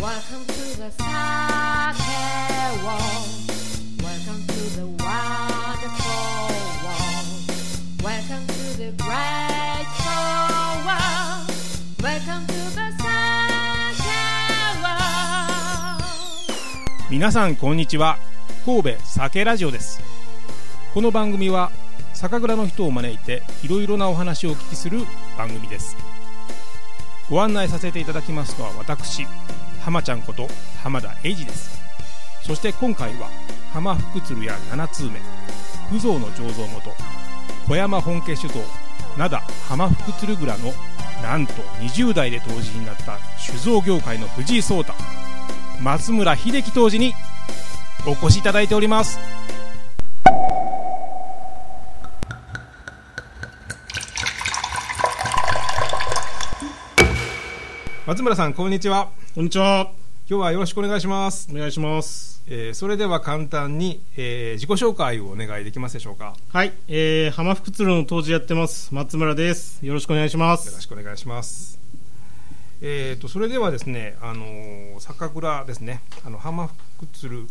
Welcome to the Sake World. Welcome to the wonderful world. Welcome to the great soul world. Welcome to the Sake World. 皆さんこんにちは神戸酒ラジオですこの番組は酒蔵の人を招いていろいろなお話をお聞きする番組ですご案内させていただきますのは私浜ちゃんこと浜田英二です。そして今回は浜福鶴屋7通目不造の醸造元小山本家酒造灘浜福鶴蔵のなんと20代で杜氏になった酒造業界の藤井聡太松村秀樹当時にお越しいただいております。松村さんこんにちは。こんにちは。今日はよろしくお願いします、お願いします。えーそれでは簡単に、えー自己紹介をお願いできますでしょうか？はい、えー、浜福鶴の当時やってます。松村です。よろしくお願いしまよろす。しくお願いしますえー、とそれではですね、あのー酒蔵ですねあの浜福鶴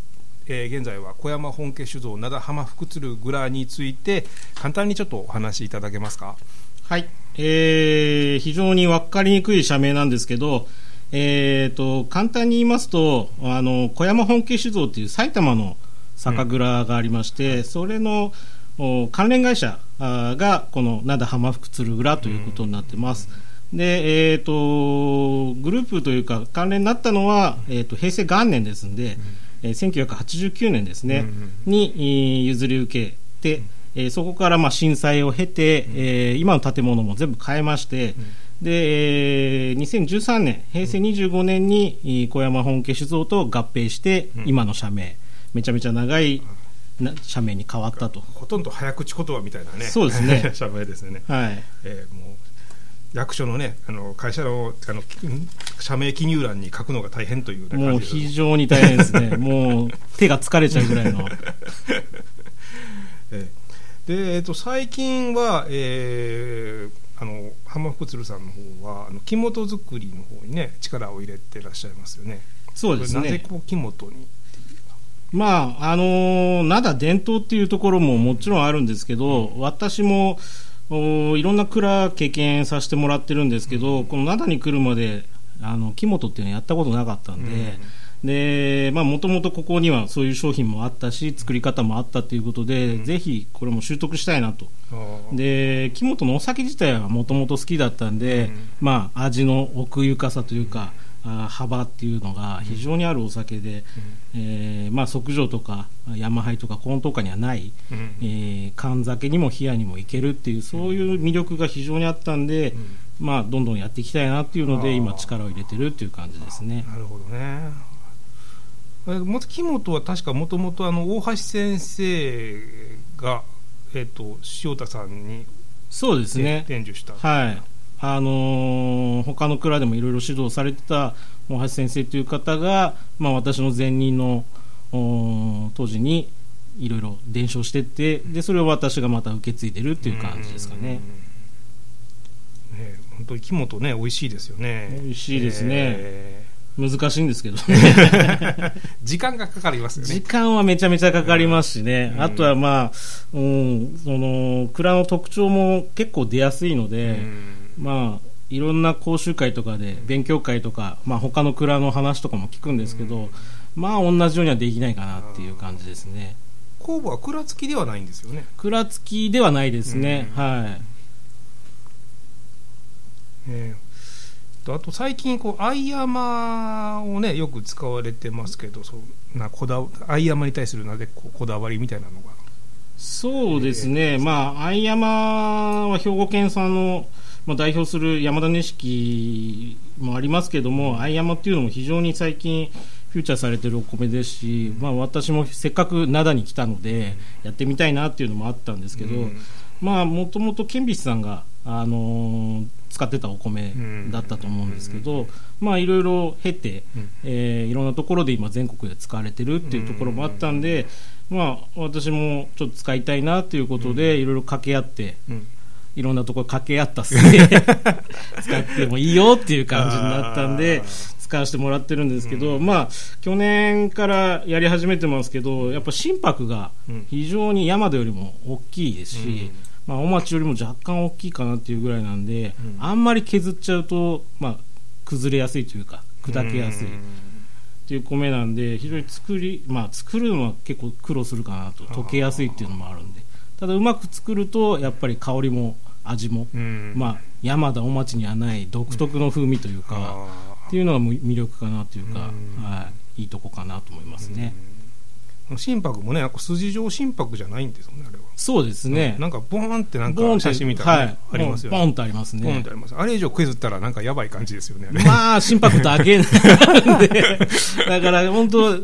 えー現在は小山本家酒造灘浜福鶴蔵について簡単にちょっとお話しいただけますか？はい、えー、非常に分かりにくい社名なんですけど、えーと、簡単に言いますと、あの、小山本家酒造っていう埼玉の酒蔵がありまして、それのお関連会社が、この灘浜福鶴蔵ということになってます。で、えー、とグループというか関連になったのは、えー、と平成元年ですんで、えー1989年ですね、うんにえー譲り受けて、えーそこからまあ震災を経て、えー今の建物も全部変えまして、でえー2013年、平成25年にえー小山本家酒造と合併して、うん。今の社名、めちゃめちゃ長いな社名に変わったと。ほとんど早口言葉みたいなね。そうですね。社名ですね、はい。えーもう役所のねあの会社のあのき社名記入欄に書くのが大変という、ね、もう非常に大変ですね、もう手が疲れちゃうぐらいの、えー。で、えー、と最近は、えーあの浜福鶴さんの方はあの木本作りの方にね力を入れてらっしゃいますよね。そうですね、なぜこう木本にまあ、あのー灘伝統っていうところももちろんあるんですけど、私もおいろんな蔵経験させてもらってるんですけど、この灘に来るまで、あの木本っていうのやったことなかったんで、で、まあ、もともとここにはそういう商品もあったし、作り方もあったということで、ぜひこれも習得したいなと。で木本のお酒自体はもともと好きだったんで、うん。まあ、味の奥ゆかさというか、あー幅っていうのが非常にあるお酒で、えーまあ、即上とか山灰とかコーンとかにはない、うん。えー缶酒にも冷やにもいけるっていうそういう魅力が非常にあったんで、まあ、どんどんやっていきたいなっていうので今力を入れてるっていう感じですね。なるほどね。木本は確かもともとあの大橋先生が、えっと塩田さんにそうですね伝授した、はいあのー他の蔵でもいろいろ指導されてた大橋先生という方が、まあ、私の前任のおー当時にいろいろ伝承してってでそれを私がまた受け継いでるっていう感じですかね。うん。ね本当に木本ね美味しいですよね。美味しいですねえ難しいんですけどね。ー 時間がかかりますよ時ね。間はめちゃめちゃかかりますしね、うん。あとはまあ、うん、その蔵の特徴も結構出やすいので、うん。まあ、いろんな講習会とかで勉強会とか、まあ、他の蔵の話とかも聞くんですけど、まあ同じようにはできないかなっていう感じですね。工房は蔵付きではないんですよね。蔵付きではないですね、うん。はい。えーとあと最近こう藍山をねよく使われてますけどそうなこだわ藍山に対するなぜこだわりみたいなのが。そうですね、まあ藍山は兵庫県産の、まあ、代表する山田錦もありますけども藍山っていうのも非常に最近フューチャーされてるお米ですし、まあ、私もせっかく灘に来たのでやってみたいなっていうのもあったんですけど、うん。まあもともとケンビスさんが、あのー使ってたお米だったと思うんですけど、まあいろいろ経て、うん。えーいろんなところで今全国で使われてるっていうところもあったんで、まあ私もちょっと使いたいなということでいろいろ掛け合ってうん。いろんなところ掛け合った末 使ってもいいよっていう感じになったんで使わせてもらってるんですけど、まあ去年からやり始めてますけどやっぱ心拍が非常に山田よりも大きいですし、まあ、お町よりも若干大きいかなっていうぐらいなんで、あんまり削っちゃうと、まあ、崩れやすいというか砕けやすい。っていう米なんで非常に作り、まあ、作るのは結構苦労するかなと。溶けやすいっていうのもあるんで。ただうまく作るとやっぱり香りも味も、まあ、山田お町にはない独特の風味というか、っていうのが魅力かなというか、はい、いいとこかなと思いますね。心拍もね、筋状心拍じゃないんですよね、あれは。そうですね。なんかボーンってなんか写真みたいな、はい、ありますよね。ボンってありますね。ボンってあります。あれ以上削ったらなんかやばい感じですよね。まあ、心拍だけなんで、だから本当、ち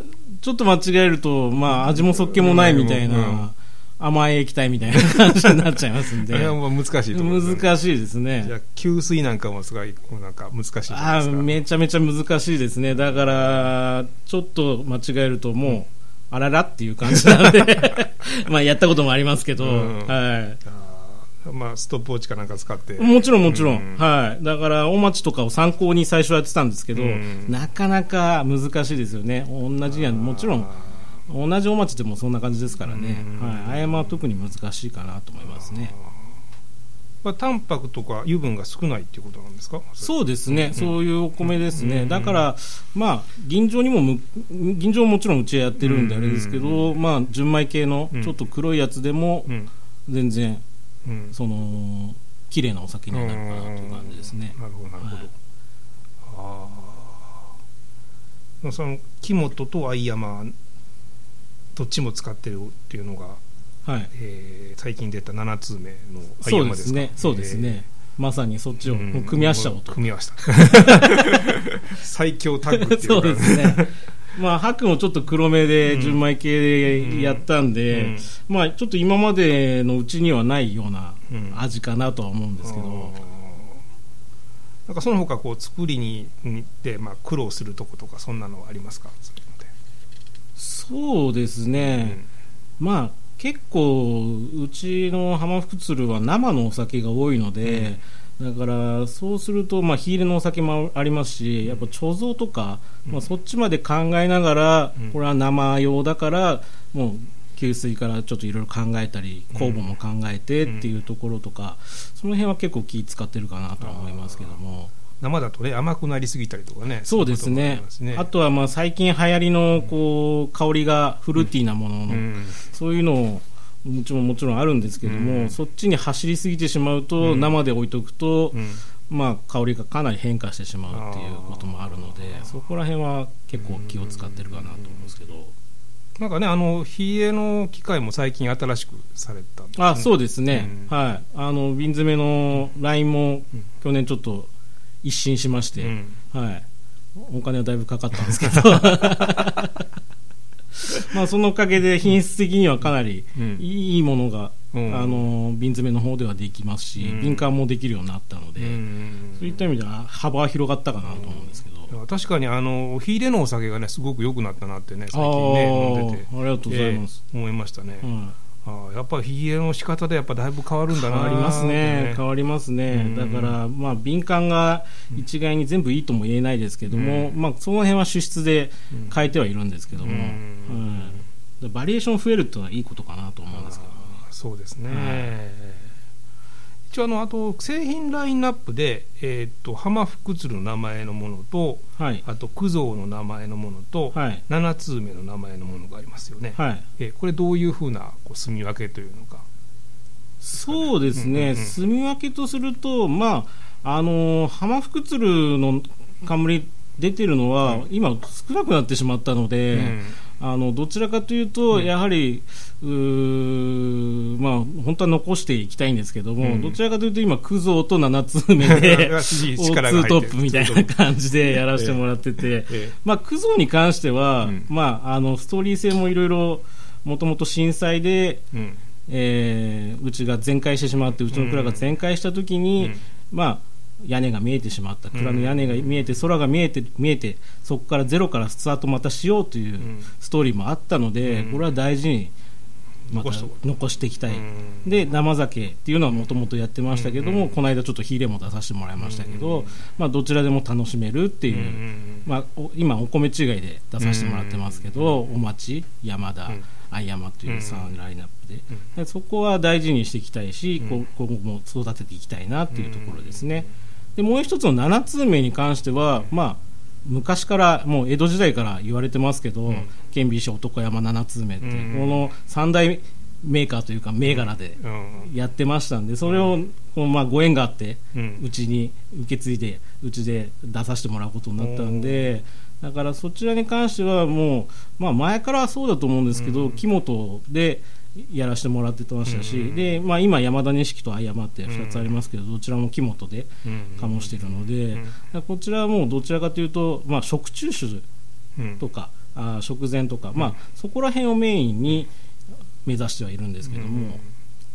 ょっと間違えると、まあ、味もそっけもないみたいな。甘い液体みたいな感じになっちゃいますんで。難しいと思難しいですね。じゃ給水なんかもすごい、なんか難しいあめちゃめちゃ難しいですね。だから、ちょっと間違えるともう、うんあららっていう感じなんで。まあやったこともありますけど、うん、はい。まあ、ストップウォッチかなんか使って。もちろんもちろん、うん、はい、だから大町とかを参考に最初やってたんですけど、うん、なかなか難しいですよね。同じやもちろん同じ大町でもそんな感じですからね、はい、葉山は特に難しいかなと思いますね。まタンパクとか油分が少ないっていうことなんですか？そうですね、うん、そういうお米ですね、うん、だから、まあ、銀醸にも銀醸ももちろんうちはやってるんであれですけど、うん、まあ、純米系のちょっと黒いやつでも、全然、その綺麗なお酒になるかなという感じですね。なるほどなるほど、はい、あその木本と相山どっちも使ってるっていうのがはい。えー、最近出た7通目のそうですね。そうですね、えー、まさにそっちを組み合わせちゃおうと、組み合わせた。最強タッグっていう。そうですね。まあ、白もちょっと黒目で純米系でやったんで、うん。うん、まあ、ちょっと今までのうちにはないような味かなとは思うんですけど、うん、なんかその他こう作りにで、まあ、苦労するとことかそんなのはありますか？そうですね、まあ結構うちの浜福鶴は生のお酒が多いので、うん、だからそうすると、まあ、火入れのお酒もありますしやっぱ貯蔵とか、うん、まあ、そっちまで考えながら、これは生用だからもう給水からちょっといろいろ考えたり酵母も考えてっていうところとか、その辺は結構気使ってるかなと思いますけども。生だとね甘くなりすぎたりとかね。そうですね、ね、あとはまあ最近流行りのこう香りがフルーティーなものの、うん、そういうのをもちろんもちろんあるんですけども、うん、そっちに走りすぎてしまうと、うん、生で置いとくと、まあ、香りがかなり変化してしまうっていうこともあるのでそこら辺は結構気を使ってるかなと思うんですけど。なんかね、あの、冷えの機械も最近新しくされた、ね、あ、そうですね。はい。あの、瓶詰めのラインも去年ちょっと一新しまして、うん、はい、お金はだいぶかかったんですけど。まあそのおかげで品質的にはかなりいいものが、うん、あの瓶詰めの方ではできますし、うん、瓶管もできるようになったので、そういった意味では幅は広がったかなと思うんですけど、確かにあの火入れのお酒がねすごく良くなったなってね最近ね飲んでて。ありがとうございます、えー、思いましたね、あやっぱり火入れの仕方でやっぱだいぶ変わるんだな変わりますね、変わりますね、だから、まあ、敏感が一概に全部いいとも言えないですけども、うん、まあ、その辺は主質で変えてはいるんですけども、うん、うん、バリエーション増えるっていうのはいいことかなと思うんですけど、ね、そうですね、はい一応あのあと製品ラインナップで、えーと、浜福鶴の名前のものと、はい、あと九蔵の名前のものと、はい、7通目の名前のものがありますよね、はい、えー、これどういうふうなこう住み分けというのか。そうですね、うんうんうん、住み分けとするとまああのー、浜福鶴の冠出てるのは、うん、今少なくなってしまったので、うんあのどちらかというと、やはり、うまあ、本当は残していきたいんですけども、うん、どちらかというと今、クゾーと7つ目で、ツートップみたいな感じでやらせてもらってて、まあ、クゾーに関しては、うん、まあ、あのストーリー性もいろいろ、もともと震災で、うん、えー、うちが全壊してしまって、うちの蔵が全壊したときに、まあ、屋根が見えてしまった。蔵の屋根が見えて空が見えて見えてそこからゼロからスタートまたしようというストーリーもあったのでこれは大事にまた残していきたい、うん。で生酒っていうのはもともとやってましたけども、うん。この間ちょっと火入れも出させてもらいましたけど、うん。まあ、どちらでも楽しめるっていう、うんまあ、お今お米違いで出させてもらってますけど、お町山田、うん。相山という3ラインナップで,、うん。でそこは大事にしていきたいし、う今後も育てていきたいなっていうところですね、でもう一つの7通目に関しては、まあ昔からもう江戸時代から言われてますけど、うん。顕微師男山7通目って、うん。この3大メーカーというか銘柄でうん。やってましたんでそれをこのまあご縁があってうちに受け継いでうちで出させてもらうことになったんでだからそちらに関してはもう、まあ、前からはそうだと思うんですけど、うん。木本でやらせてもらってましたし、うんでまあ、今山田錦と相山って2つありますけど、どちらも木本で醸してるので、こちらはもうどちらかというと、まあ、食中酒うん。とかあー食前とか、まあ、そこら辺をメインに目指してはいるんですけども、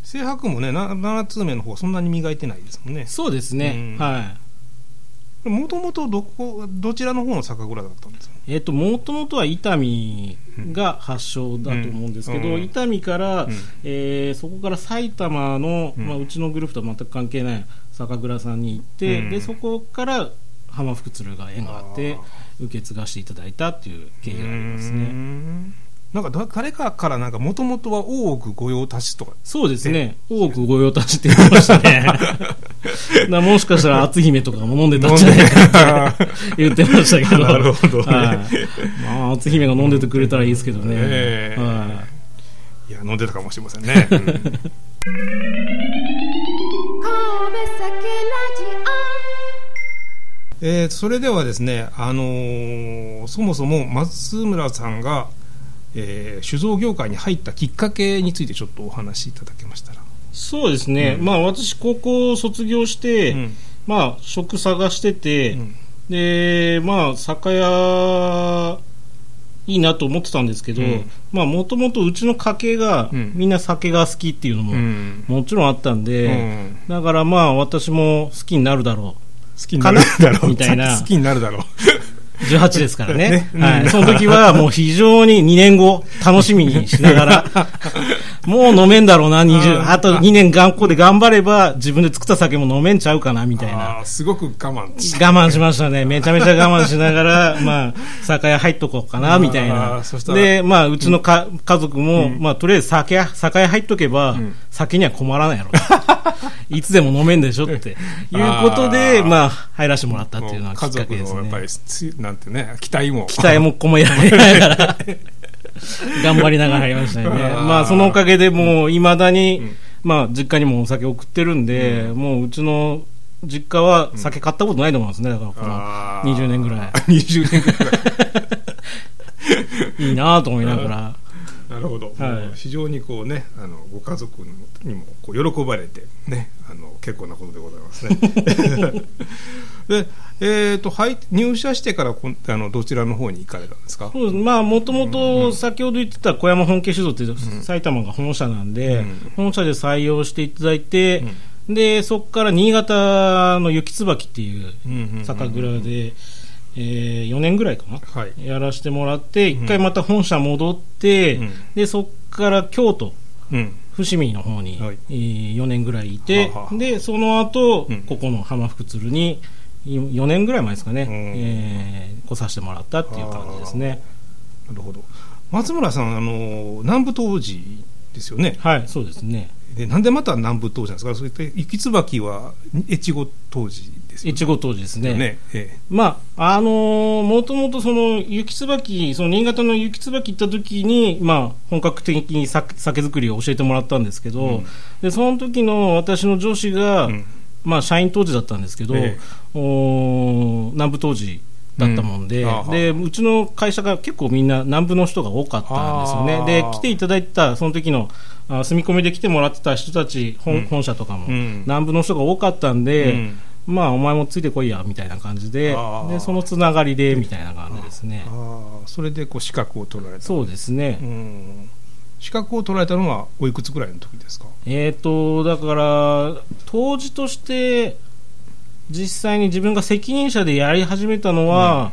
清白もねな7通目の方はそんなに磨いてないですもんね。そうですね、うん。はいもともとどこどちらの方の酒蔵だったんですか？えっともともとは伊丹が発祥だと思うんですけど、うん。伊丹から、うん。えーそこから埼玉の、うん。まあ、うちのグループとは全く関係ない酒蔵さんに行って、うん。でそこから浜福鶴が縁があってあ受け継がせていただいたっていう経緯がありますうねんなんかだ誰かからなんかもともとは大奥御用達とか。そうですね。多くご用達って言ってましたね。もしかしたら篤姫とかも飲んでたんじゃないかって言ってましたけど。なるほどね。はい。まあ、篤姫が飲んでてくれたらいいですけどね、ええ。はい。いや飲んでたかもしれませんね、うん。神戸酒ラジえーそれではですね、あのーそもそも松村さんが、えー酒造業界に入ったきっかけについてちょっとお話しいただけましたら、そうですね、うん。まあ私高校卒業して、うん。まあ職探してて、うん。でまあ酒屋いいなと思ってたんですけど、もともとうちの家系が、うん。みんな酒が好きっていうのも、うん。もちろんあったんで、うん。だからまあ私も好きになるだろ 好きになるだろう。みたいな？好きになるだろう。う18ですからね。ね。うん。はい、その時はもう非常に2年後楽しみにしながら もう飲めんだろうな20あーあと2年頑固で頑張れば自分で作った酒も飲めんちゃうかなみたいな。すごく我慢。し我慢しましたね。めちゃめちゃ我慢しながら、まあ、酒屋入っとこうかな、みたいあなで、まあ、うちのか、家族も、まあ、とりあえず酒屋、酒屋入っとけば、ん。酒には困らないやろ。いつでも飲めんでしょって。いうことで、まあ、入らせてもらったっていうのはき家っかけです族のやっぱね。りつなんてね期待も。期待も込められながら、頑張りながら入りましたよね。まあ、そのおかげでもう、未だに、うんまあ、実家にもお酒送ってるんで、もう、うちの実家は酒買ったことないと思いますね。だから、この、あー20年ぐらい 20年ぐらいいいなと思いながら。なるほど、はいもう非常にこうねあのご家族にもこう喜ばれてねあの結構なことでございますねで、えー、と入入社してからこんあのどちらの方に行かれたんですか？そうです。まあ、もともと先ほど言ってた小山本家酒造っていう埼玉が本社なんで、うん本社で採用していただいて、でそこから新潟の雪椿っていううんうんうん酒蔵で、えー4年ぐらいかな、はい。やらせてもらって、一回また本社戻って、うん。でそこから京都、うん。伏見の方に、はい。え4年ぐらいいて、はあは。あでその後、うん。ここの浜福鶴に4年ぐらい前ですかね、うん。えー来させてもらったっていう感じですね。なるほど。松村さんあの南部当時ですよね。はい、そうですね。でなんでまた南部当時なんですか？それって雪椿は越後当時ですよ越後当時ですね。ねえまあ、あのーもともとその雪椿、その新潟の雪椿行った時に、まあ、本格的に酒酒造りを教えてもらったんですけど、うん。で、その時の私の上司が、うんまあ、社員当時だったんですけど、ええ。おー南部当時だったもんで,、うん。で、うちの会社が結構みんな南部の人が多かったんですよね。で、来ていただいた、その時の、あ住み込みで来てもらってた人たち、本,、うん。本社とかも、うん。南部の人が多かったんで、うん。まあ、お前もついてこいや、みたいな感じで、でそのつながりで、みたいな感じですね。ああそれでこう資格を取られた。そうですね。うん資格を取られたのはおいくつぐらいの時ですか？えっ、と、だから、当時として、実際に自分が責任者でやり始めたのは、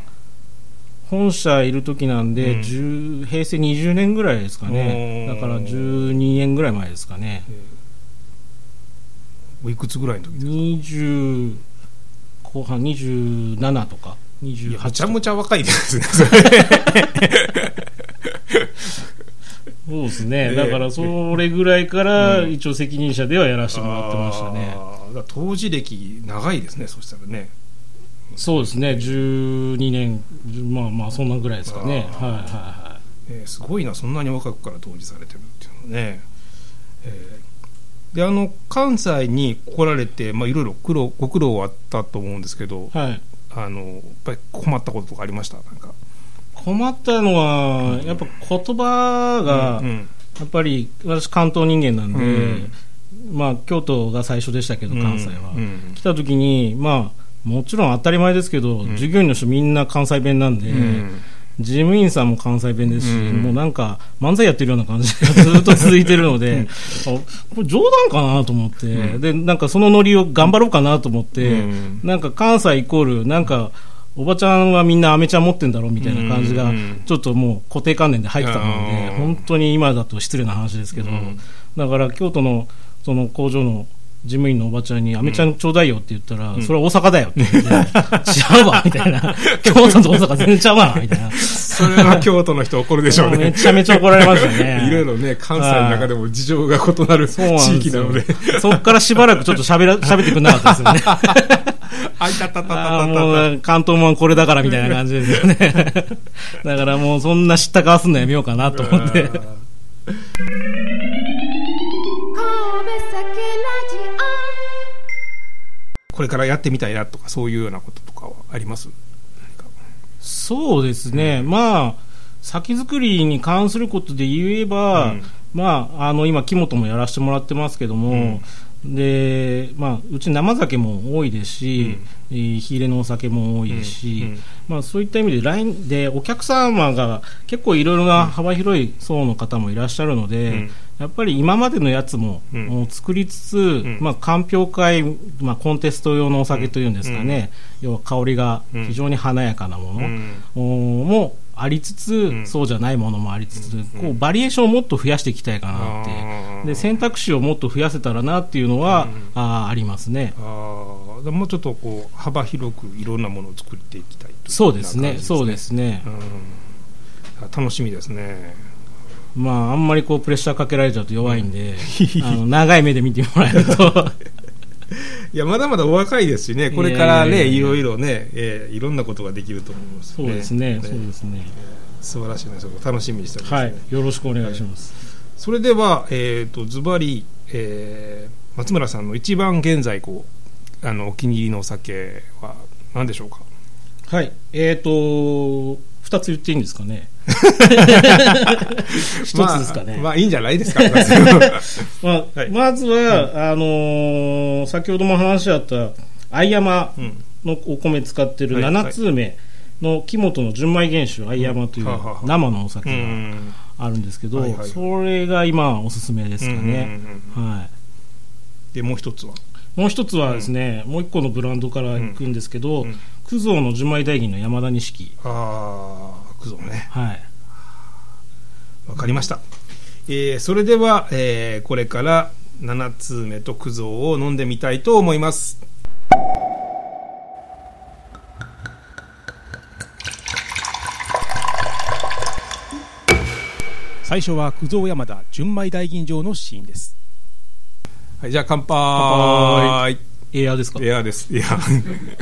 本社いる時なんで、うん。10平成20年ぐらいですかね。だから12年ぐらい前ですかね。おいくつぐらいの時ですか？20後半27とかいや28めちゃむちゃ若いですねそ うですね、ええだからそれぐらいから一応責任者ではやらせてもらってましたね、あー。だから当時歴長いですねそしたらね。そうですね。12年まあまあそんなぐらいですかね。はいはいはえーすごいなそんなに若くから当時されてるっていうのはね、えーであの関西に来られて、まあ、いろいろ苦労ご苦労はあったと思うんですけどいはい。あのやっぱり困ったこととかありました？なんか困ったのはやっぱ言葉がうんやっぱり私関東人間なんで、うん。まあ京都が最初でしたけど関西は、うん。来た時にまあもちろん当たり前ですけど、ん。従業員の人みんな関西弁なんで、うん。事務員さんも関西弁ですし、うん。もうなんか漫才やってるような感じが ずっと続いてるので、あこれ冗談かなと思って、うん。で、なんかそのノリを頑張ろうかなと思って、うん。なんか関西イコール、なんか、おばちゃんはみんなアメちゃん持ってんだろうみたいな感じがうん、ちょっともう固定観念で入ってたのん。本当に今だと失礼な話ですけど、うん。だから京都のその工場の事務員のおばちゃんに、アメちゃんちょうだいよって言ったら、それは大阪だよって言って、違うわみたいな、京都と大阪全然ちゃうわみたいな。それは京都の人怒るでしょうもう めねちゃめちゃ怒られましたね。いろいろね関西の中でも事情が異なる地域なのでそっからしばらくちょっと喋ら、喋ってくれなかったですよね。あいたたたたたもう、関東もんこれだからみたいな感じですよね。だからもうそんな知ったかわすのやめようかなと思って。これからやってみたいなとかそういうようなこととかはあります？そうですね。まあ、酒造りに関することで言えば、うん。まあ、あの、今、木本もやらせてもらってますけども、で、まあ、うち生酒も多いですし、えー火入れのお酒も多いですし、うんうん。まあ、そういった意味で、ラインで、お客様が結構いろいろな幅広い層の方もいらっしゃるので、うん。やっぱり今までのやつも,、作りつつ、ん。まあ、鑑評会、まあ、コンテスト用のお酒というんですかね、要は香りが非常に華やかなもの、もありつつ、ん。そうじゃないものもありつつ、こうバリエーションをもっと増やしていきたいかなって、で選択肢をもっと増やせたらなっていうのは、あーありますね。あー。もうちょっとこう幅広くいろんなものを作っていきたいといそうですね、そうですね。うん。楽しみですね。まあ、あんまりこうプレッシャーかけられちゃうと弱いんで、あの長い目で見てもらえると、いやまだまだお若いですしねこれからねいろいろね、えーいろんなことができると思いますそうですね、そうですね。素晴らしいねそこ楽しみにしております、はい、よろしくお願いします。それでは、えー、とズバリ、えー松村さんの一番現在こうあのお気に入りのお酒は何でしょうか？はい、えっ、と、二つ言っていいんですかね。一つですかね。まあ、まあいいんじゃないですか まあはい。まずは、あのー先ほども話しあった相山うん。のお米使ってるはい7通目の木本の純米原酒相山という生のお酒うがん。あるんですけど、それが今おすすめですかね、うんうんうんはい、でもう一つは？もう一つはですね、もう一個のブランドからいくんですけど、うん。うん九蔵の純米大吟の山田錦。ああくぞね。はい。わかりました、えーそれでは、えーこれから7通目と九蔵を飲んでみたいと思います。最初は九蔵山田純米大吟醸のシーンです。はいじゃあ乾杯。エアーですか？エアーです。エアー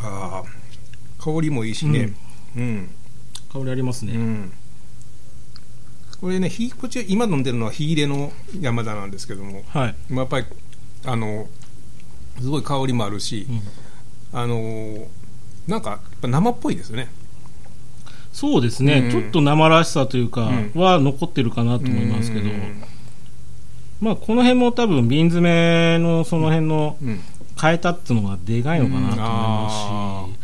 ああ香りもいいしね。うん、香りありますね、うん。これねひこっち今飲んでるのは火入れの山田なんですけども。はい、まあやっぱりあのすごい香りもあるし、うん。あのなんかやっぱ生っぽいですよね。そうですね、うん。ちょっと生らしさというかうん。は残ってるかなと思いますけど、うん。まあ、この辺も多分瓶詰めのその辺のうん。変えたっていうのがでかいのかなと思いますし、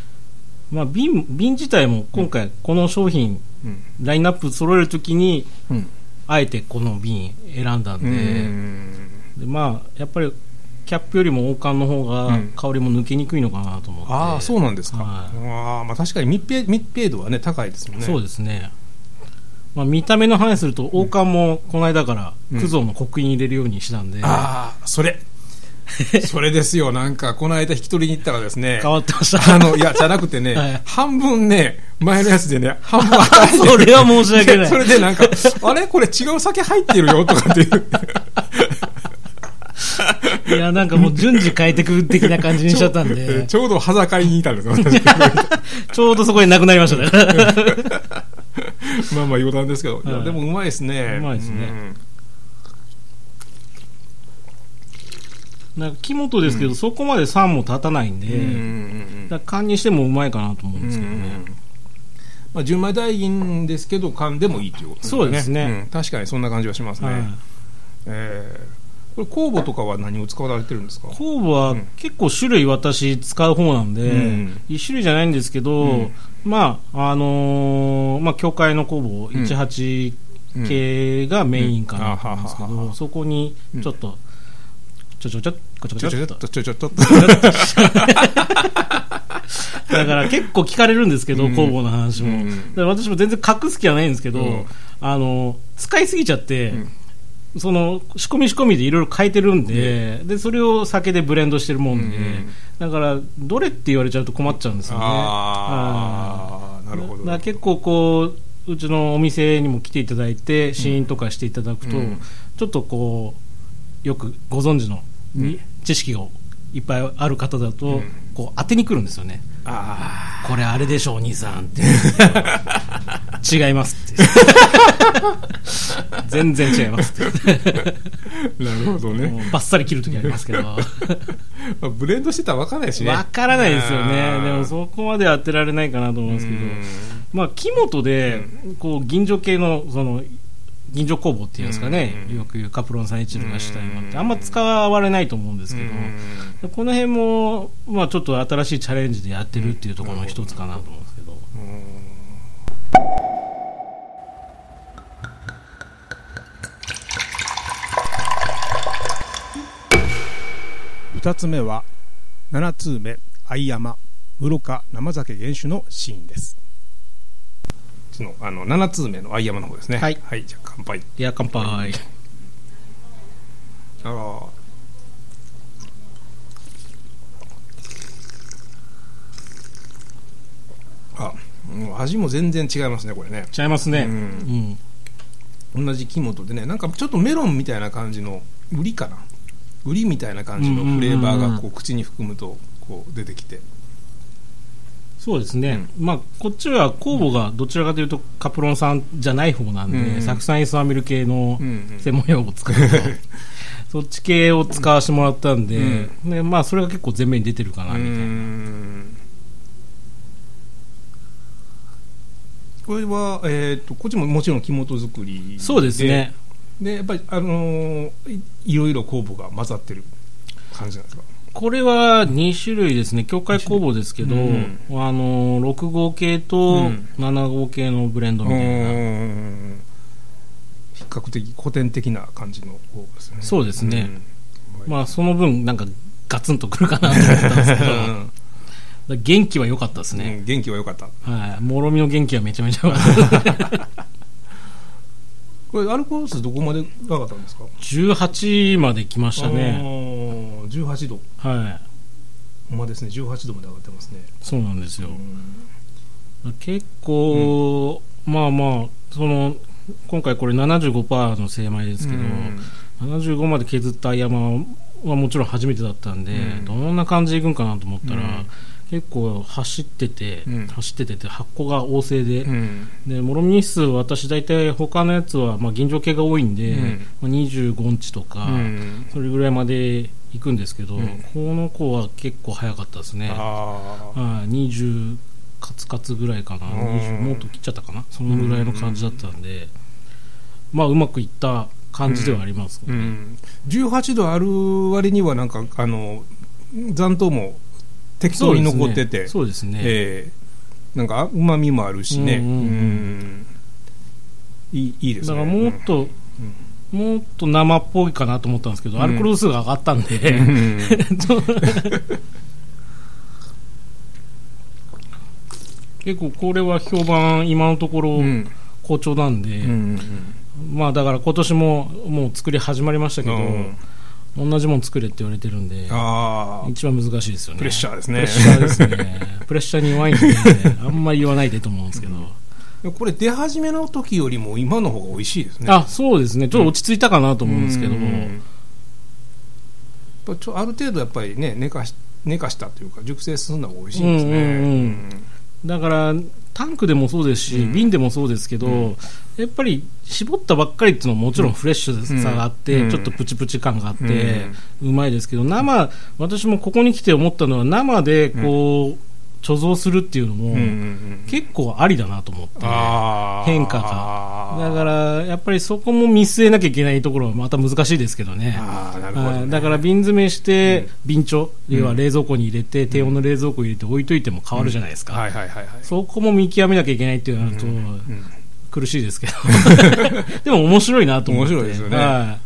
まあ、瓶瓶自体も今回この商品うん。ラインナップ揃えるときにうん。あえてこの瓶選んだんで、うん。でまあやっぱりキャップよりも王冠の方がうん。香りも抜けにくいのかなと思って、ああそうなんですか、はい。ああまあ確かに密閉密閉度はね高いですよね。そうですね、まあ、見た目の話すると王冠もこの間からうん。クゾーの刻印入れるようにしたんで、ああそれ それですよ。なんかこの間引き取りに行ったらですね変わってました。あのいやじゃなくてね、はい。半分ね前のやつでね半分与えてそれは申し訳ない。それでなんか あれ？これ違う酒入ってるよとかっていう。いやなんかもう順次変えてく的な感じにしちゃったんで。ちょうど裸かりにいたんですよ。ちょうどそこになくなりましたね。まあまあ余談ですけど、いやはい。でもうまいですね。うまいですねなんか木本ですけど、そこまで酸も立たないんで、うんうんうんうん。だから缶にしてもうまいかなと思うんですけどね、まあ、純米大吟ですけど缶でもいいということそうですね。ん。確かにそんな感じはしますね、はい。えーこれ酵母とかは何を使われてるんですか？酵母は結構種類私使う方なんで、うん。一種類じゃないんですけど、うん。まああのーまあ教会の酵母18系がメインかなと思うんですけど、そこにちょっと、ちょちょちょっこちょこちょっとちょちょちょっとだから結構聞かれるんですけど、工房の話も、私も全然隠す気はないんですけど、あの使いすぎちゃって、その仕込み仕込みでいろいろ変えてるんで,、でそれを酒でブレンドしてるもんで、だからどれって言われちゃうと困っちゃうんですよねああなるほど結構こううちのお店にも来ていただいて試飲とかしていただくと、ちょっとこうよくご存知のに知識がいっぱいある方だと、うん。こう当てに来るんですよね。あこれあれでしょお兄さんって。違いますって。全然違いますって。あなるほどもねうバッサリ切るときありますけど。まあブレンドしてたら分からないしね。わからないですよね。でもそこまで当てられないかなと思うんですけど。うん。まあ木本でこう銀醸系のその銀醸工房っていうんですかね。うん。よく言うカプロン310がした今ってあんま使われないと思うんですけど。うん。この辺もまあちょっと新しいチャレンジでやってるっていうところの一つかなと思うんですけど。2つ目は7通目相山室賀生酒原酒のシーンですそのあの7通目の相山の方ですね。はい。じゃあ乾杯。いや乾杯。あ。ああうん味も全然違いますねこれね。違いますね。ううん。ん同じ木本でねなんかちょっとメロンみたいな感じの売りかな。売りみたいな感じのフレーバーがこう口に含むとこう出てきてそうですね、まあ、こっちは酵母がどちらかというとカプロン酸じゃない方なんで、うん。酢酸イソアミル系のうんうん。専門用語を使うと、そっち系を使わせてもらったんで,、でまあ、それが結構前面に出てるかなうみたいな、ん。これは、えー、とこっちももちろん木本作りそうですね。でやっぱり、あのーいいろいろ酵母が混ざってる感じなんですか？これは2種類ですね。境界工房ですけど、うん。あの6号系とうん。7号系のブレンドみたいな、うん。比較的古典的な感じの酵母ですね。そうですね。うん。まあ、その分なんかガツンとくるかなと思ったんですけど。元気は良かったですうね、ん元気は良かった。はい、もろみの元気はめちゃめちゃ良かった これアルコール数どこまで上がったんですか？18まで来ましたね。あー18度。はい。ほんまですね18度まで上がってますね。そうなんですよ。うん。結構、まあまあその今回これ75%の精米ですけど、うん。75まで削った山はもちろん初めてだったんで、うん。どんな感じでいくんかなと思ったら、うん結構走ってて、うん。走っててて発酵が旺盛で、うん。でもろみ日数私大体他のやつは、まあ、銀醸系が多いんで、うん。まあ、25日とか、うん。それぐらいまで行くんですけど、うん。この子は結構早かったですね。ああはい、20カツカツぐらいかな、うん。20もっと切っちゃったかな。そのぐらいの感じだったんで、まあうまくいった感じではあります、ねうん、18度ある割にはなんかあの残糖も適当に残っててそうですね。ええなんかうまみもあるしね、うんうんうん。うん。いいいいですね。だからもっと、もっと生っぽいかなと思ったんですけど、アルコール度数が上がったんで、結構これは評判今のところうん。好調なんで、うんうん。まあだから今年ももう作り始まりましたけど、うん同じもの作れって言われてるんでああ一番難しいですよね。プレッシャーですね。プレッシャーですね。プレッシャーに弱いんで、あんまり言わないでと思うんですけど、これ出始めの時よりも今の方が美味しいですね。あそうですね。ちょっと落ち着いたかなと思うんですけど、うん。やっぱちょある程度やっぱりね寝かし寝かしたというか熟成するのが美味しいですね、うんうん。うんだからタンクでもそうですし、うん。瓶でもそうですけど、うん。やっぱり絞ったばっかりっていうのはもちろんフレッシュさがあって、うん。ちょっとプチプチ感があって、うまいですけど生私もここに来て思ったのは生でこう、貯蔵するっていうのも、結構ありだなと思ってあー。変化が。だからやっぱりそこも見据えなきゃいけないところはまた難しいですけどね。どね。はい。だから瓶詰めしてうん。瓶貯、うん。要は冷蔵庫に入れて低温の冷蔵庫に入れて置いといても変わるじゃないですか、そこも見極めなきゃいけないっていうのと、うん苦しいですけど。でも面白いなと思って。面白いですよね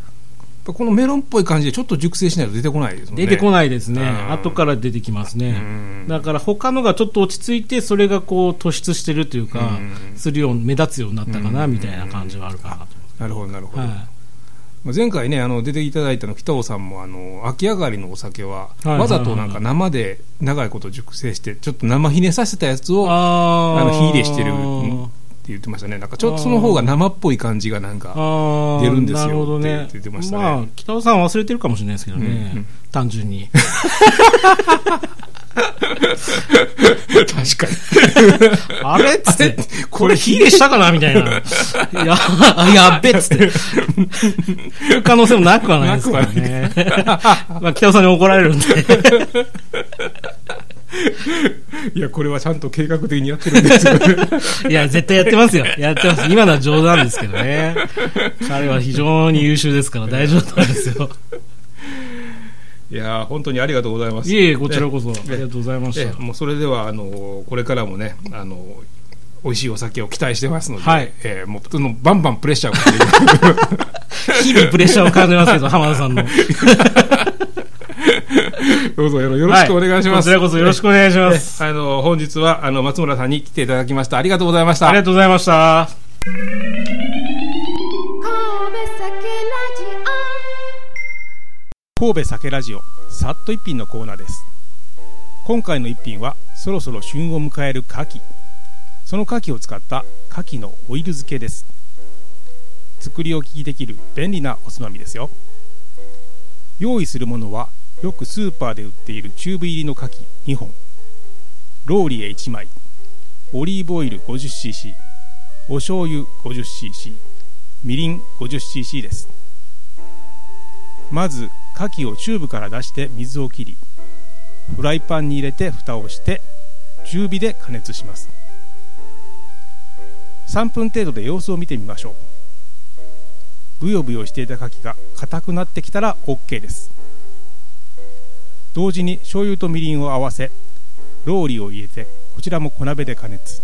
このメロンっぽい感じでちょっと熟成しないと出てこないですね。出てこないですね、うん。後から出てきますね、うん。だから他のがちょっと落ち着いてそれがこう突出してるというか、うん。するよう目立つようになったかな、うん。みたいな感じはあるかなと。なるほどなるほど、はい。まあ前回ねあの出ていただいたの北尾さんもあの秋上がりのお酒は、わざとなんか生で長いこと熟成してちょっと生ひねさせたやつをああの火入れしてる言ってましたね。なんかちょっとその方が生っぽい感じがなんかあ出るんですよってね言ってましたね。まあ北尾さんは忘れてるかもしれないですけどね、うん。うん単純に。確かに。あれ？っつってこれ火入れしたかなみたいな。やあやっべっつって。いう可能性もなくはないですからね。まあ北尾さんに怒られるんでいやこれはちゃんと計画的にやってるんですよ いや絶対やってますよ。やってます。今のは冗談ですけどね。彼は非常に優秀ですから大丈夫なんですよ。いや本当にありがとうございます。いえいえこちらこそありがとうございました。えもうそれではあのこれからもねあの美味しいお酒を期待してますので、はい。えーもうそのバンバンプレッシャーをかけて 日々プレッシャーを感じますけど浜田さんの どうぞよろしくお願いします、はこちらこそよろしくお願いします。えあの本日はあの松村さんに来ていただきました。ありがとうございました。ありがとうございました。神戸酒ラジ神戸酒ラジオさっと一品のコーナーです。今回の一品はそろそろ旬を迎える牡蠣その牡蠣を使った牡蠣のオイル漬けです。作り置きできる便利なおつまみですよ。用意するものはよくスーパーで売っているチューブ入りの牡蠣2本。ローリエ1枚。オリーブオイル 50cc お醤油 50cc みりん 50cc です。まず牡蠣をチューブから出して水を切りフライパンに入れて蓋をして中火で加熱します。3分程度で様子を見てみましょう。ブヨブヨしていた牡蠣が硬くなってきたら OK です。同時に醤油とみりんを合わせローリーを入れてこちらも小鍋で加熱。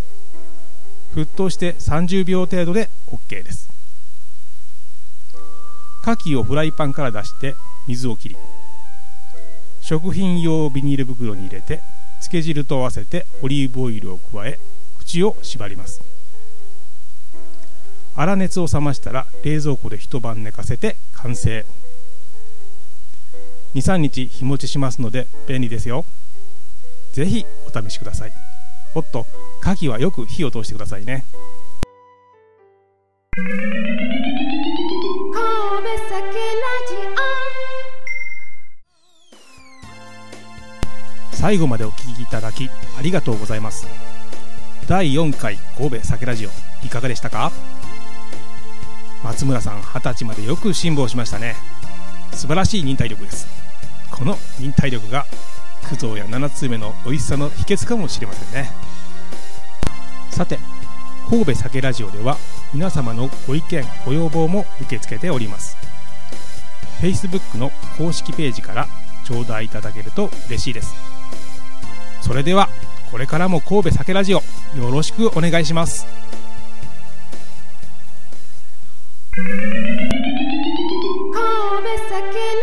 沸騰して30秒程度で OK です。牡蠣をフライパンから出して水を切り食品用ビニール袋に入れて漬け汁と合わせてオリーブオイルを加え口を縛ります。粗熱を冷ましたら冷蔵庫で一晩寝かせて完成。23日日持ちしますので便利ですよ。ぜひお試しください。おっと牡蠣はよく火を通してくださいね。神戸酒ラジ最後までお聞きいただきありがとうございます。第4回神戸酒ラジオいかがでしたか？松村さん二十歳までよく辛抱しましたね。素晴らしい忍耐力ですこの忍耐力が九蔵や七つ目の美味しさの秘訣かもしれませんね。さて神戸酒ラジオでは皆様のご意見ご要望も受け付けております。Facebook の公式ページから頂戴いただけると嬉しいです。それではこれからも神戸酒ラジオよろしくお願いします。神戸酒